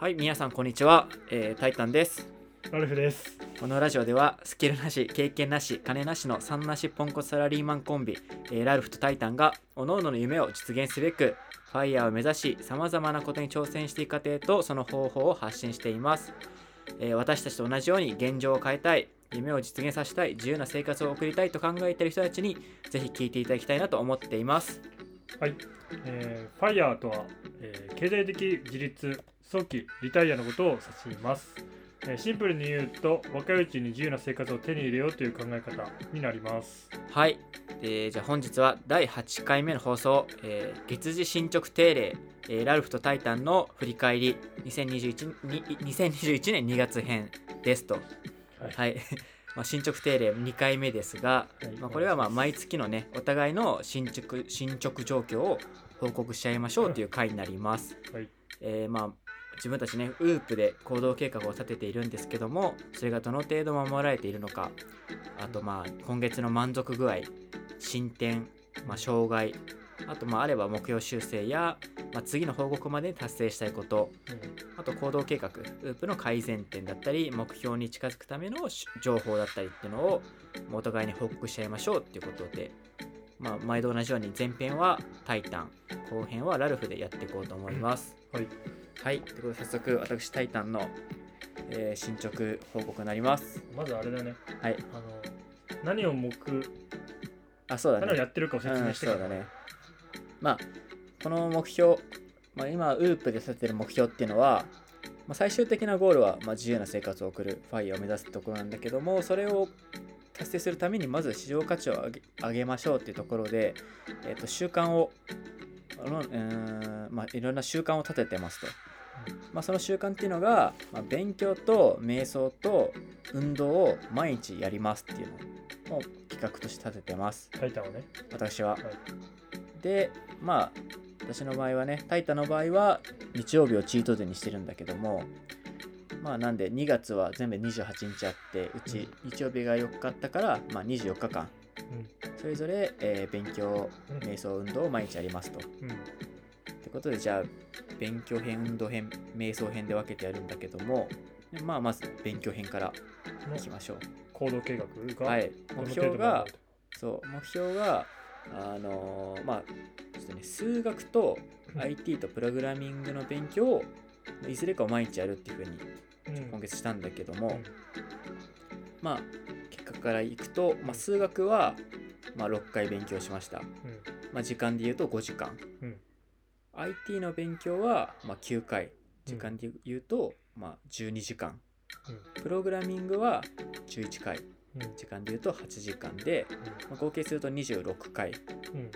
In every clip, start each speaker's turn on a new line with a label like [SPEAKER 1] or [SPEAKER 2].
[SPEAKER 1] はい、皆さんこんにちは、えータイタンです。
[SPEAKER 2] ラルフです。
[SPEAKER 1] このラジオではスキルなし、経験なし、金なしの3なしポンコツサラリーマンコンビ、えーラルフとタイタンが各々の夢を実現すべく、ファイヤーを目指し、さまざまなことに挑戦していく過程とその方法を発信しています。えー私たちと同じように現状を変えたい、夢を実現させたい、自由な生活を送りたいと考えている人たちにぜひ聞いていただきたいなと思っています。
[SPEAKER 2] はい。えー、ファイヤーとは、えー経済的自立、早期リタイアのことを指します。えーシンプルに言うと、若いうちに自由な生活を手に入れようという考え方になります。
[SPEAKER 1] はい、えーじゃあ本日は第8回目の放送、えー月次進捗定例、えーラルフとタイタンの振り返り 2021, に2021年2月編ですと、
[SPEAKER 2] はい
[SPEAKER 1] はいまあ、進捗定例2回目ですが、
[SPEAKER 2] はい
[SPEAKER 1] まあ、これはまあ毎月のねお互いの進捗進捗状況を報告しちゃいましょうという回になります。
[SPEAKER 2] はい。
[SPEAKER 1] えーまあ自分たちねウープで行動計画を立てているんですけどもそれがどの程度守られているのかあとまあ今月の満足具合進展、まあ、障害あとまああれば目標修正や、まあ、次の報告までに達成したいことあと行動計画ウープの改善点だったり目標に近づくためのし情報だったりっていうのをお互いに報告しちゃいましょうっていうことで、まあ、毎度同じように前編はタイタン後編はラルフでやっていこうと思います。
[SPEAKER 2] はい。
[SPEAKER 1] はい、ということで早速私タイタンの、えー進捗報告になります。
[SPEAKER 2] まずあれだね。
[SPEAKER 1] はい、
[SPEAKER 2] あの、何を目、
[SPEAKER 1] あ、そうだね。
[SPEAKER 2] 何をやってるかを説明して
[SPEAKER 1] うん、そうだね。まあ、この目標、まあ、今、ウープで立ててる目標っていうのは、まあ、最終的なゴールは、まあ、自由な生活を送るファイヤーを目指すところなんだけども、それを達成するためにまず市場価値を上げましょうっていうところで、えっと習慣をあのうーんまあ、いろんな習慣を立ててますと。まあ、その習慣っていうのが、まあ、勉強と瞑想と運動を毎日やりますっていうのを企画として立ててます
[SPEAKER 2] タイタンをね。
[SPEAKER 1] 私は。
[SPEAKER 2] はい。
[SPEAKER 1] でまあ私の場合はねタイタの場合は日曜日をチートデーにしてるんだけどもまあなんで2月は全部28日あってうち日曜日が4日あったから、まあ、24日間それぞれ、えー勉強
[SPEAKER 2] うん。
[SPEAKER 1] 瞑想運動を毎日やりますと。
[SPEAKER 2] うん。
[SPEAKER 1] ってことでじゃあ勉強編運動編瞑想編で分けてやるんだけどもでまあまず勉強編から
[SPEAKER 2] の
[SPEAKER 1] いきましょう。
[SPEAKER 2] 行動計画が、
[SPEAKER 1] はい目標がそう目標があのーまあちょっとね数学と
[SPEAKER 2] うん。
[SPEAKER 1] IT とプログラミングの勉強をいずれかを毎日やるっていうふうに
[SPEAKER 2] うん。
[SPEAKER 1] 今月したんだけども、
[SPEAKER 2] うん。
[SPEAKER 1] まあ結果からいくと、まあ、数学は、まあ、6回勉強しました、まあ、時間で言うと5時間、
[SPEAKER 2] うん。
[SPEAKER 1] IT の勉強は、まあ、9回。時間で言うと、まあ、12時間。プログラミングは11回。
[SPEAKER 2] うん。うん。
[SPEAKER 1] 時間で言うと8時間で、まあ、合計すると26回
[SPEAKER 2] うん。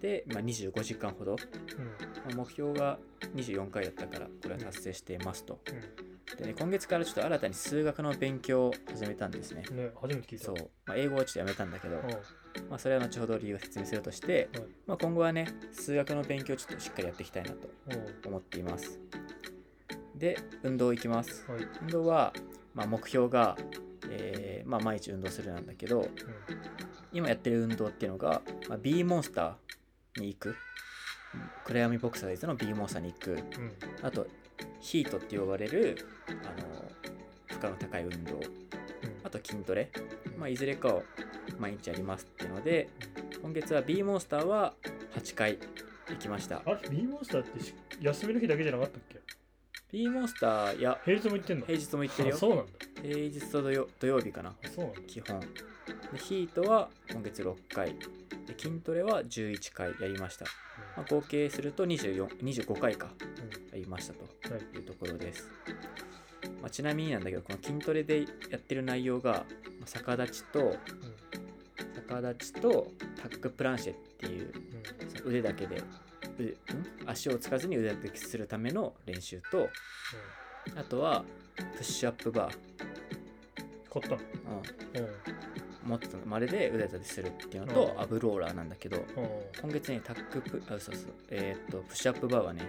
[SPEAKER 1] で、まあ、25時間ほど、まあ目標が24回だったからこれは達成していますと。でね、今月からちょっと新たに数学の勉強を始めたんですね。
[SPEAKER 2] うん。ね、初めて聞いた。
[SPEAKER 1] そう、まあ、英語はちょっとやめたんだけど、
[SPEAKER 2] うん。
[SPEAKER 1] まあ、それは後ほど理由を説明するとして、
[SPEAKER 2] はい
[SPEAKER 1] まあ、今後はね数学の勉強をちょっとしっかりやっていきたいなと
[SPEAKER 2] うん。
[SPEAKER 1] 思っています。で運動いきます。
[SPEAKER 2] はい。
[SPEAKER 1] 運動は、まあ、目標が、えーまあ、毎日運動するなんだけど今やってる運動っていうのが、まあ、B モンスターに行く。暗闇ボクサーズの B モンスターに行く。
[SPEAKER 2] うん。うん。
[SPEAKER 1] あとヒートって呼ばれるあの負荷の高い運動。あと筋トレ、まあ、いずれかを毎日やりますっていうので今月は B モンスターは8回行きました。
[SPEAKER 2] あれ、B モンスターってし休みの日だけじゃなかったっけ
[SPEAKER 1] ？B モンスターや
[SPEAKER 2] 平日も行ってんの？
[SPEAKER 1] 平日も行ってるよ。
[SPEAKER 2] あそうなんだ。
[SPEAKER 1] 平日と土曜土曜日かな。
[SPEAKER 2] あそうなんだ。
[SPEAKER 1] 基本。でヒートは今月6回。で筋トレは11回やりました、まあ、合計すると24 25回か。やりましたと。
[SPEAKER 2] い。
[SPEAKER 1] いうところです、まあ、ちなみになんだけどこの筋トレでやってる内容がまあ逆立ちと逆立ちとタックプランシェっていう腕だけで足をつかずに腕立てするための練習とあとはプッシュアップバー、
[SPEAKER 2] 買ったの
[SPEAKER 1] うん、
[SPEAKER 2] うん。
[SPEAKER 1] もっとまるで腕立てするっていうのと
[SPEAKER 2] うん。
[SPEAKER 1] アブローラーなんだけど
[SPEAKER 2] うん。
[SPEAKER 1] 今月にタックプあそうそう。えーっとプッシュアップバーはね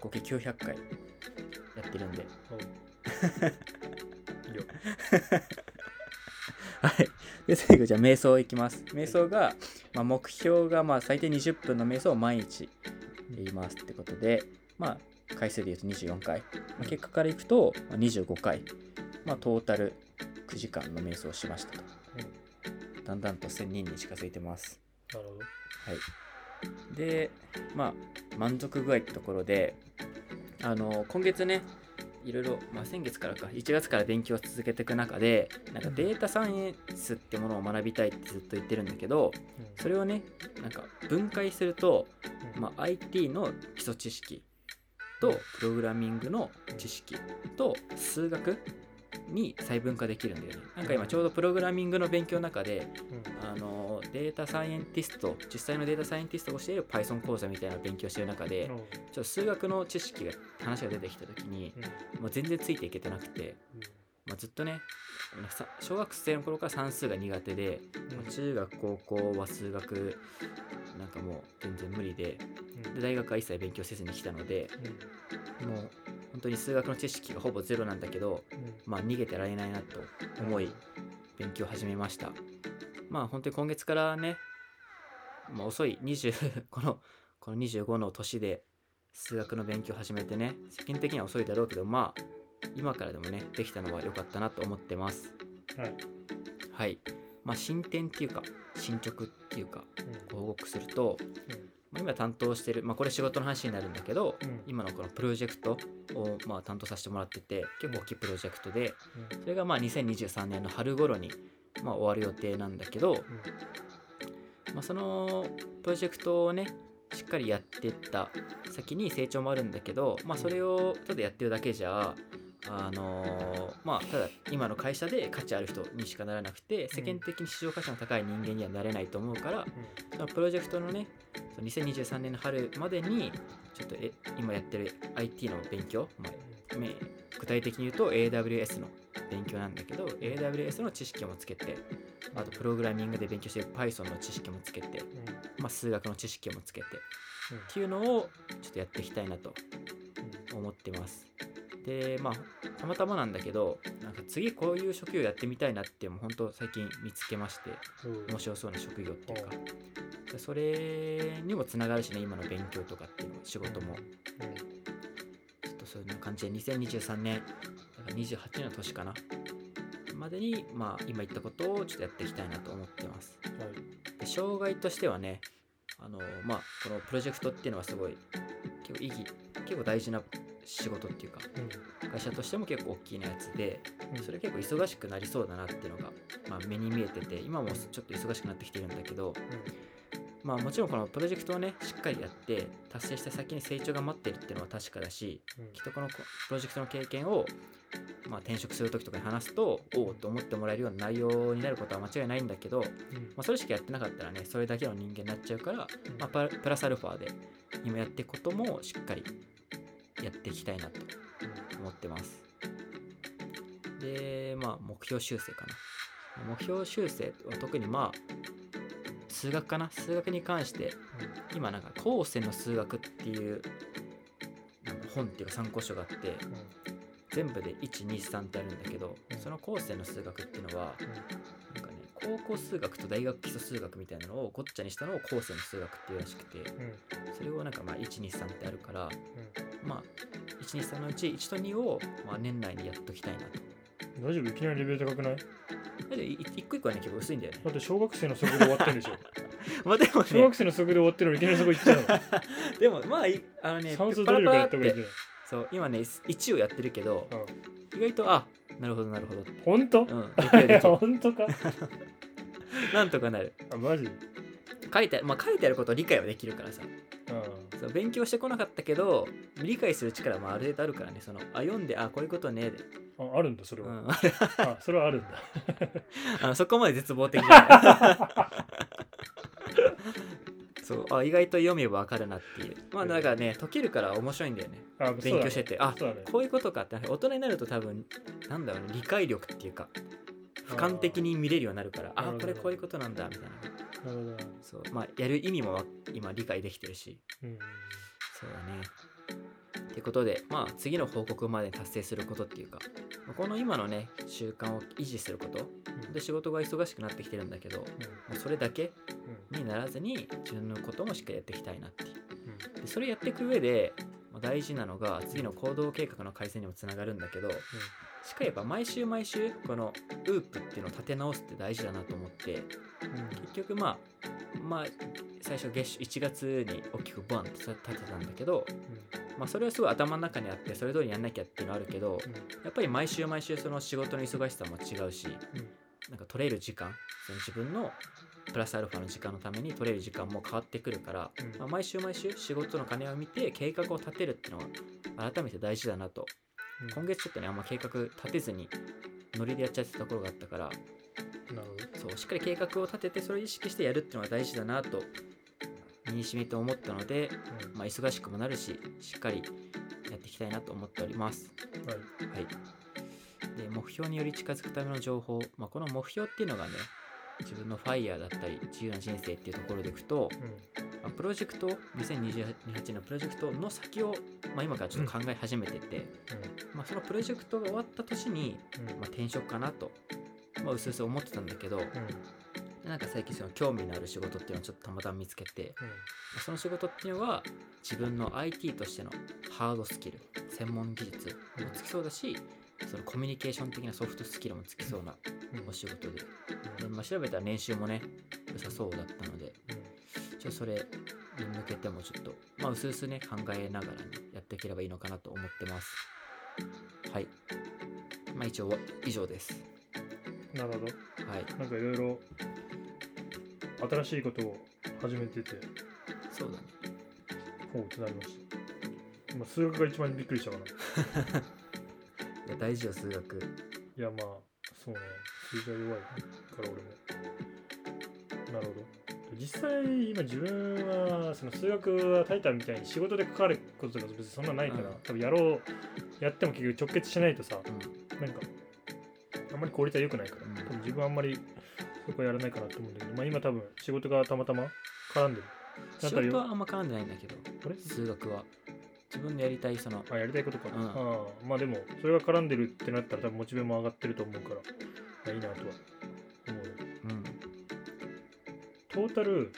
[SPEAKER 1] 合計900回やってるんで。
[SPEAKER 2] いいよ。
[SPEAKER 1] はい。で最後じゃあ瞑想いきます。瞑想が、まあ、目標がまあ最低20分の瞑想を毎日やりますってことでまあ回数でいうと24回、まあ、結果からいくとまあ25回、まあ、トータル9時間の瞑想をしましたと、だんだんと1000人に近づいてます。
[SPEAKER 2] なるほど。
[SPEAKER 1] はい。でまあ満足具合ってところであの今月ねいろいろ、まあ、先月からか1月から勉強を続けていく中でなんかデータサイエンスってものを学びたいってずっと言ってるんだけどそれをねなんか分解すると、
[SPEAKER 2] うん。
[SPEAKER 1] まあ、IT の基礎知識とプログラミングの知識と数学に細分化できるんだよね。なんか今ちょうどプログラミングの勉強の中で
[SPEAKER 2] うん。
[SPEAKER 1] あのデータサイエンティスト実際のデータサイエンティストが教える Python 講座みたいな勉強してる中で
[SPEAKER 2] うん。
[SPEAKER 1] ちょっと数学の知識が話が出てきた時に
[SPEAKER 2] うん。
[SPEAKER 1] もう全然ついていけてなくて、まあ、ずっとねさ小学生の頃から算数が苦手で、
[SPEAKER 2] うん。
[SPEAKER 1] まあ中学高校は数学なんかもう全然無理でで大学は一切勉強せずに来たので
[SPEAKER 2] うん。
[SPEAKER 1] もう本当に数学の知識がほぼゼロなんだけど
[SPEAKER 2] うん。
[SPEAKER 1] まあ逃げてられないなと思い勉強を始めました。まあ本当に今月からね、まあ、遅い20 このこの25の年で数学の勉強を始めてね世間的には遅いだろうけどまあ今からでもねできたのは良かったなと思ってます。
[SPEAKER 2] はい。
[SPEAKER 1] はい。まあ進展っていうか進捗っていうか
[SPEAKER 2] うん。
[SPEAKER 1] 報告すると、まあ、今担当してる、まあ、これ仕事の話になるんだけど、
[SPEAKER 2] うん。
[SPEAKER 1] 今のこのプロジェクトをまあ担当させてもらってて結構大きいプロジェクトで
[SPEAKER 2] うん。
[SPEAKER 1] それがまあ2023年の春頃にまあ終わる予定なんだけど、まあ、そのプロジェクトをねしっかりやっていった先に成長もあるんだけど、まあ、それをただやってるだけじゃあのーまあただ今の会社で価値ある人にしかならなくて世間的に市場価値の高い人間にはなれないと思うからそのプロジェクトのねその2023年の春までにちょっとえ今やってる IT の勉強、まあめ具体的に言うと AWS の勉強なんだけど AWS の知識もつけてあとプログラミングで勉強している Python の知識もつけて、まあ、数学の知識もつけてっていうのをちょっとやっていきたいなと思ってますでまあたまたまなんだけどなんか次こういう職業やってみたいなっていう本当最近見つけまして面白そうな職業っていうか。でそれにもつながるしね今の勉強とかっていうの仕事も。ちょっとそういう感じで2023年だから28年の年かな。までにまあ今言ったことをちょっとやっていきたいなと思ってます。で障害としてはねあのまあこのプロジェクトっていうのはすごい結構意義結構大事な仕事っていうか会社としても結構大きなやつでそれ結構忙しくなりそうだなっていうのが、まあ、目に見えてて今もちょっと忙しくなってきてるんだけどまあもちろんこのプロジェクトをねしっかりやって達成した先に成長が待ってるっていうのは確かだしきっとこのプロジェクトの経験を、まあ、転職する時とかに話すとおおと思ってもらえるような内容になることは間違いないんだけど、まあ、それしかやってなかったらねそれだけの人間になっちゃうから、まあ、プラスアルファで今やっていくこともしっかりやっていきたいなと思ってます。でまあ目標修正かな。目標修正は特にまあ数学かな。数学に関して今なんか高専の数学っていう本っていうか参考書があって全部で123ってあるんだけど
[SPEAKER 2] うん
[SPEAKER 1] その高専の数学っていうのはなんかね高校数学と大学基礎数学みたいなのをごっちゃにしたのを高専の数学っていうらしくてそれをなんかまあ123ってあるからまあ123のうち1と2をまあ年内にやっときたいなと。
[SPEAKER 2] 大丈夫いきなりレベル高くない？
[SPEAKER 1] だってい一個一個はね結構薄いんだよね。
[SPEAKER 2] だって小学生の速度終わってるでしょ。
[SPEAKER 1] まあでも
[SPEAKER 2] 小
[SPEAKER 1] ね
[SPEAKER 2] 学生の速度終わってるのにいきなりそこ行っちゃうの。
[SPEAKER 1] でもまあいあのね
[SPEAKER 2] 算数
[SPEAKER 1] パ
[SPEAKER 2] 努力や
[SPEAKER 1] っ
[SPEAKER 2] た方がいい
[SPEAKER 1] そう今ね1をやってるけど
[SPEAKER 2] うん。
[SPEAKER 1] 意外とあなるほどなるほど
[SPEAKER 2] 本当？
[SPEAKER 1] うん
[SPEAKER 2] 本当か？
[SPEAKER 1] なんとかなる。
[SPEAKER 2] あマジ？
[SPEAKER 1] 書いてまあ書いてあることを理解はできるからさ。
[SPEAKER 2] う
[SPEAKER 1] そう勉強してこなかったけど理解する力もある程度あるからね。そのあ読んであこういうことね。で、
[SPEAKER 2] んああるんだそれは、
[SPEAKER 1] うん、
[SPEAKER 2] あそれはあるんだ。
[SPEAKER 1] あのそこまで絶望的じゃない。そうあ意外と読めばわかるなっていう。まあだからね解けるから面白いんだよね。
[SPEAKER 2] あ
[SPEAKER 1] 勉強してて。あ
[SPEAKER 2] そうだね。
[SPEAKER 1] こういうことかって。大人になると多分なんだろうね理解力っていうか俯瞰的に見れるようになるからあ
[SPEAKER 2] なるほど。
[SPEAKER 1] これこういうことなんだみたいな。
[SPEAKER 2] なるほど。
[SPEAKER 1] そう。まあやる意味もわ今理解できてるし。
[SPEAKER 2] うん。
[SPEAKER 1] そうだね。ってことでまあ次の報告まで達成することっていうかこの今のね習慣を維持すること。で仕事が忙しくなってきてるんだけどもうそれだけにならずに自分のこともしっかりやっていきたいなっていう。でそれやっていく上で、まあ大事なのが次の行動計画の改善にもつながるんだけど、しっかりやっぱ毎週毎週このウープっていうのを立て直すって大事だなと思って結局まあまあ最初月1月に大きくバンって立てたんだけど、まあ、それはすごい頭の中にあってそれ通りやんなきゃっていうのはあるけどやっぱり毎週毎週その仕事の忙しさも違うしなんか取れる時間その自分のプラスアルファの時間のために取れる時間も変わってくるから、
[SPEAKER 2] うん。
[SPEAKER 1] まあ、毎週毎週仕事の金を見て計画を立てるっていうのは改めて大事だなと。今月ちょっとねあんま計画立てずにノリでやっちゃってたところがあったからそうしっかり計画を立ててそれを意識してやるっていうのが大事だなと身にしめて思ったので、まあ、忙しくもなるししっかりやっていきたいなと思っております。
[SPEAKER 2] はい。
[SPEAKER 1] はい、で目標により近づくための情報、まあ、この目標っていうのがね自分のファイヤーだったり自由な人生っていうところでいくと、まあプロジェクト2028年のプロジェクトの先を、まあ、今からちょっと考え始めてて、まあ、そのプロジェクトが終わった年に、まあ、転職かなと、まあ、うすうす思ってたんだけど、なんか最近その興味のある仕事っていうのをちょっとたまたま見つけて、まあその仕事っていうのは自分の IT としてのハードスキル専門技術もつきそうだしそのコミュニケーション的なソフトスキルもつきそうなお仕事でで、まあ、調べたら年収もね良さそうだったので。ちょそれに向けてもちょっとまあうすうすね考えながらねやっていければいいのかなと思ってます。はい。まあ一応は以上です。
[SPEAKER 2] なるほど。
[SPEAKER 1] はい。
[SPEAKER 2] なんかいろいろ新しいことを始めてて。
[SPEAKER 1] そうだね。
[SPEAKER 2] ほうってなりました。今数学が一番びっくりしたかな。い
[SPEAKER 1] や大事よ数学。
[SPEAKER 2] いやまあそうね。数字は弱いから俺も。なるほど。実際今自分はその数学はタイタンみたいに仕事で関わることとか別にそんなないから、
[SPEAKER 1] うん。
[SPEAKER 2] 多分やろうやっても結局直結しないとさ
[SPEAKER 1] うん。
[SPEAKER 2] なんかあんまり効率は良くないから、
[SPEAKER 1] うん。
[SPEAKER 2] 多分自分はあんまりそこはやらないかなと思うんだけど、まあ、今多分仕事がたまたま絡んでる。だ
[SPEAKER 1] 仕事はあんま絡んでないんだけど数学は。自分でやりたいその
[SPEAKER 2] あやりたいことか、
[SPEAKER 1] うん。
[SPEAKER 2] ああまあでもそれが絡んでるってなったら多分モチベも上がってると思うから、まあ、いいなとはトータル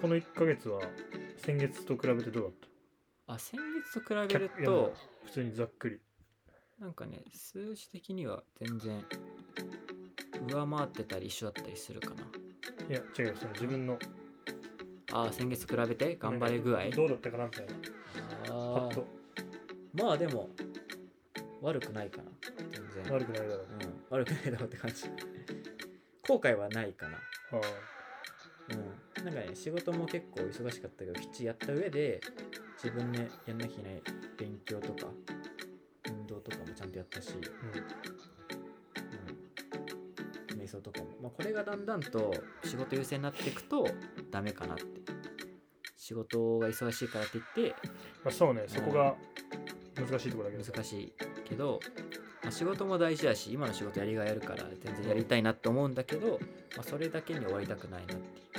[SPEAKER 2] この1ヶ月は先月と比べてどうだっ
[SPEAKER 1] あ先月と比べ
[SPEAKER 2] た
[SPEAKER 1] ると
[SPEAKER 2] 普通にざっくり。
[SPEAKER 1] なんかね数字的には全然上回ってたり一緒だったりするかな。い
[SPEAKER 2] や違うよその自分の。
[SPEAKER 1] あー先月比べて頑張れ具合。
[SPEAKER 2] どうだったかなみたいな。パ
[SPEAKER 1] あー。
[SPEAKER 2] ッと。
[SPEAKER 1] まあでも悪くないかな。全然。
[SPEAKER 2] 悪くないだろう。
[SPEAKER 1] うん、悪くないだろうって感じ。後悔はないかな。
[SPEAKER 2] あ
[SPEAKER 1] うん。なんかね仕事も結構忙しかったけどきっちりやった上で自分でやんなきゃいけない勉強とか運動とかもちゃんとやったし、
[SPEAKER 2] あうん。
[SPEAKER 1] うん、瞑想とかも、まあ、これがだんだんと仕事優先になっていくとダメかなって。仕事が忙しいからって言って
[SPEAKER 2] まあ、そうね。そこが難しいところだけど
[SPEAKER 1] 難しいけど、まあ、仕事も大事だし今の仕事やりがいあるから全然やりたいなって思うんだけど、まあ、それだけに終わりたくないなっていう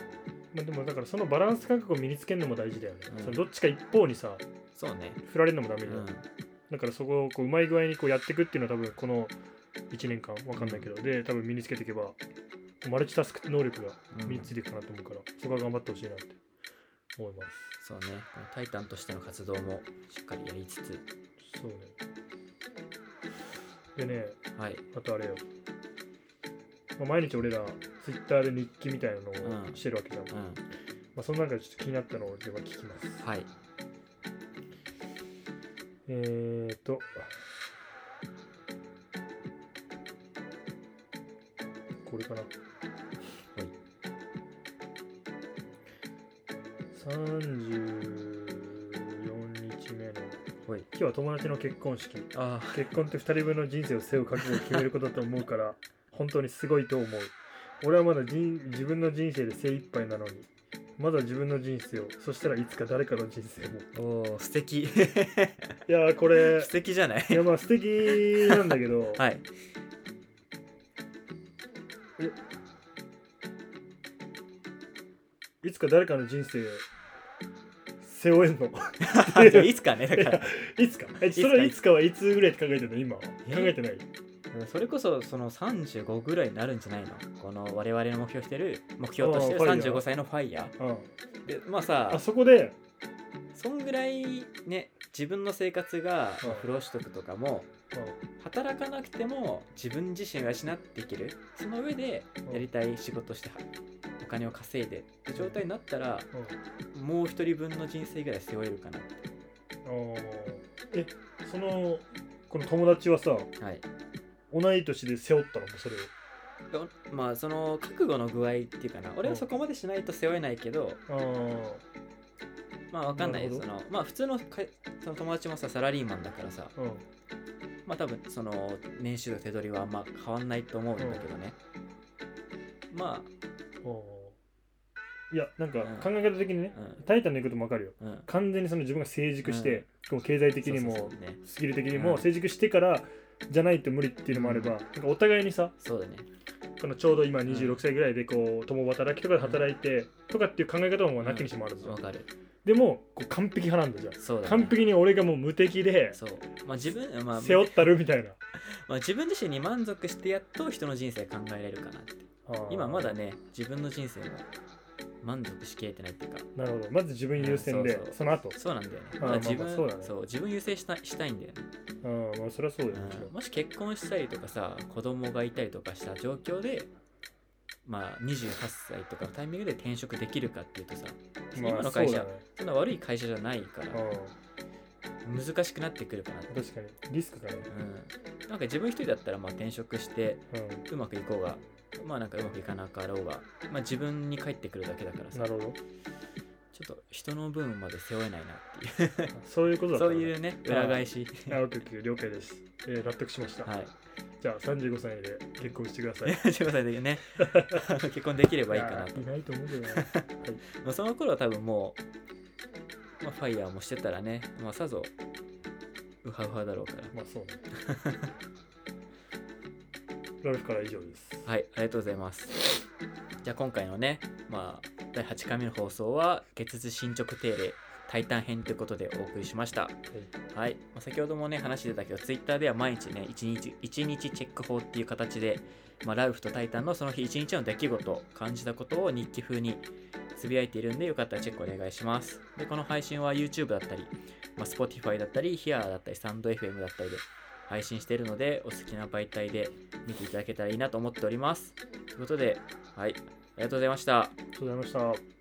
[SPEAKER 2] まあ、でもだからそのバランス感覚を身につけるのも大事だよね、
[SPEAKER 1] うん。
[SPEAKER 2] そのどっちか一方にさ
[SPEAKER 1] そうね。
[SPEAKER 2] 振られるのもダメだよ、
[SPEAKER 1] うん。
[SPEAKER 2] だからそこをこううまい具合にこうやっていくっていうのは多分この1年間わかんないけど、で多分身につけていけばマルチタスク能力が
[SPEAKER 1] うん
[SPEAKER 2] 身についていくかなと思うから、そこは頑張ってほしいなって思います。
[SPEAKER 1] そうね。このタイタンとしての活動もしっかりやりつつ。
[SPEAKER 2] そうね。でね
[SPEAKER 1] はい。
[SPEAKER 2] あとあれよ、まあ、毎日俺らツイッターで日記みたいなのを
[SPEAKER 1] うん。
[SPEAKER 2] してるわけじゃん、ま
[SPEAKER 1] うん。
[SPEAKER 2] あ、その中でちょっと気になったのをでは聞きます。
[SPEAKER 1] はい。
[SPEAKER 2] えーと。これかな。34日目の。
[SPEAKER 1] ほい。
[SPEAKER 2] 今日は友達の結婚式。
[SPEAKER 1] あ
[SPEAKER 2] 結婚って2人分の人生を背負う覚悟を決めることだと思うから本当にすごいと思う。俺はまだ人自分の人生で精一杯なのに。まだ自分の人生を。そしたらいつか誰かの人生も。
[SPEAKER 1] おお素敵。
[SPEAKER 2] いやーこれ
[SPEAKER 1] 素敵じゃない？
[SPEAKER 2] いやまあ素敵なんだけど、
[SPEAKER 1] はい。
[SPEAKER 2] いつか誰かの人生背負えんの？
[SPEAKER 1] いつかねだから。
[SPEAKER 2] いつか。えそれはいつかはいつぐらいって考えてるの？今考
[SPEAKER 1] え？
[SPEAKER 2] えてない？
[SPEAKER 1] それこそその35ぐらいになるんじゃないの？この我々の目標してる目標としてる
[SPEAKER 2] あーファイヤー
[SPEAKER 1] ？35歳のファイヤ
[SPEAKER 2] うん。
[SPEAKER 1] ーでまあさ
[SPEAKER 2] あそこで？
[SPEAKER 1] そんぐらいね自分の生活が
[SPEAKER 2] うん。
[SPEAKER 1] 不労所得とかも働かなくても自分自身を養っていける。その上で
[SPEAKER 2] うん。
[SPEAKER 1] やりたい仕事してお金を稼いでって状態になったら
[SPEAKER 2] うん。
[SPEAKER 1] もう一人分の人生ぐらい背負えるかなって。
[SPEAKER 2] えそのこの友達はさ
[SPEAKER 1] はい
[SPEAKER 2] 同い年で背負ったの？もそれを。
[SPEAKER 1] よまあその覚悟の具合っていうかな。俺はそこまでしないと背負えないけどまあわかんない。そのまあ普通のかその友達もさサラリーマンだからさ
[SPEAKER 2] うん。
[SPEAKER 1] まあ多分その年収と手取りはあんま変わんないと思うんだけどね、ま
[SPEAKER 2] あー。いやなんか
[SPEAKER 1] うん。
[SPEAKER 2] 考え方的にね
[SPEAKER 1] あうん。
[SPEAKER 2] タイタンの言うことも分かるよ。
[SPEAKER 1] うん。
[SPEAKER 2] 完全にその自分が成熟して、
[SPEAKER 1] うん。
[SPEAKER 2] 経済的にも
[SPEAKER 1] ね。
[SPEAKER 2] スキル的に
[SPEAKER 1] うん。
[SPEAKER 2] も成熟してからじゃないと無理っていうのもあれば、
[SPEAKER 1] うん。
[SPEAKER 2] なんかお互いにさ
[SPEAKER 1] そうだね。
[SPEAKER 2] このちょうど今26歳ぐらいでこう共働きとかで働いてとかっていう考え方もなきにしもあるじゃん、
[SPEAKER 1] わかる。
[SPEAKER 2] でもこう完璧派なんだじゃん。
[SPEAKER 1] そうだね。
[SPEAKER 2] 完璧に俺がもう無敵で
[SPEAKER 1] そう。まあ自分まあ
[SPEAKER 2] 背負ったるみたいな、
[SPEAKER 1] まあ、自分自身に満足してやっと人の人生考えられるかなって。今まだね自分の人生も満足しきれてないっていうか。
[SPEAKER 2] なるほど。まず自分優先で、
[SPEAKER 1] うんそうそう。
[SPEAKER 2] その後。
[SPEAKER 1] そうなんだよね。まだ自分
[SPEAKER 2] まあまあそうだね。
[SPEAKER 1] 自分優先したしたいんだよね、
[SPEAKER 2] うんまあそれはそうだよね、
[SPEAKER 1] うんもし結婚したりとかさ子供がいたりとかした状況でまあ28歳とかのタイミングで転職できるかっていうとさ、
[SPEAKER 2] まあ
[SPEAKER 1] 今の会社
[SPEAKER 2] そね。
[SPEAKER 1] そんな悪い会社じゃないから
[SPEAKER 2] うん
[SPEAKER 1] 難しくなってくるかな
[SPEAKER 2] 確かに。リスクがね、
[SPEAKER 1] うん、なんか自分一人だったらまあ転職して
[SPEAKER 2] う
[SPEAKER 1] うまくいこうがまあなんかうまくいかなかろうが、まあ、自分に返ってくるだけだから
[SPEAKER 2] ん、
[SPEAKER 1] さ。
[SPEAKER 2] なるほど。
[SPEAKER 1] ちょっと人の分まで背負えないなっていう。
[SPEAKER 2] そういうことだったのね
[SPEAKER 1] そういうね裏返し。
[SPEAKER 2] あオッケーオッケー了解です、えー納得しました、
[SPEAKER 1] はい。
[SPEAKER 2] じゃあ35歳で結婚してください。
[SPEAKER 1] 15歳でね。結婚できればいいかなと。
[SPEAKER 2] いないと思うけどな、はい。
[SPEAKER 1] まあその頃は多分もう、まあ、ファイヤーもしてたらね、まあ、さぞウハウハだろうから。
[SPEAKER 2] まあそうねラルフから以上です
[SPEAKER 1] はいありがとうございますじゃあ今回のねまあ第8回目の放送は月次進捗定例タイタン編ということでお送りしましたはい、まあ、先ほどもね話してたけど、ツイッターでは毎日ね、1日、一日チェック法っていう形で、まあ、ラウフとタイタンのその日一日の出来事、感じたことを日記風につぶやいているんで、よかったらチェックお願いします。で、この配信は YouTube だったり、まあ、Spotify だったり、Here だったり、サンド FM だったりで配信しているので、お好きな媒体で見ていただけたらいいなと思っております。ということで、はい、ありがとうございました。
[SPEAKER 2] ありがとうございました